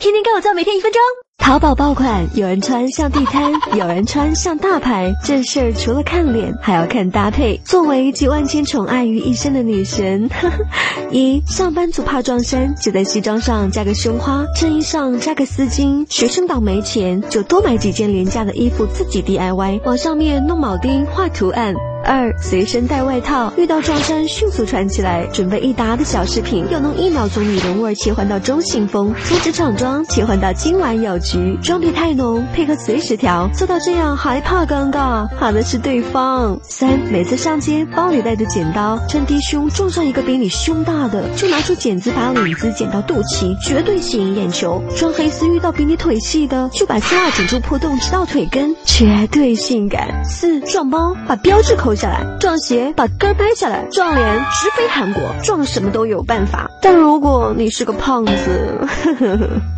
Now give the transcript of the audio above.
天天跟我做，每天一分钟。淘宝爆款，有人穿像地摊，有人穿像大牌。这事儿除了看脸，还要看搭配。作为集万千宠爱于一身的女神，一上班族怕撞衫，就在西装上加个胸花，衬衣上加个丝巾。学生党没钱，就多买几件廉价的衣服自己 DIY，往上面弄铆钉画图案。二随身带外套，遇到撞衫迅速穿起来。准备一沓的小饰品，又能一秒从女人味切换到中性风，从职场装切换到今晚有局。装逼太浓，配合随时调，做到这样还怕尴尬？怕的是对方。三每次上街，包里带着剪刀，趁低胸撞上一个比你胸大的，就拿出剪子把领子剪到肚脐，绝对吸引眼球。穿黑丝遇到比你腿细的，就把丝袜剪出破洞直到腿根，绝对性感。四撞包，把标志口扣。下来撞鞋，把根掰下来；撞脸，直飞韩国。撞什么都有办法，但如果你是个胖子，呵呵呵。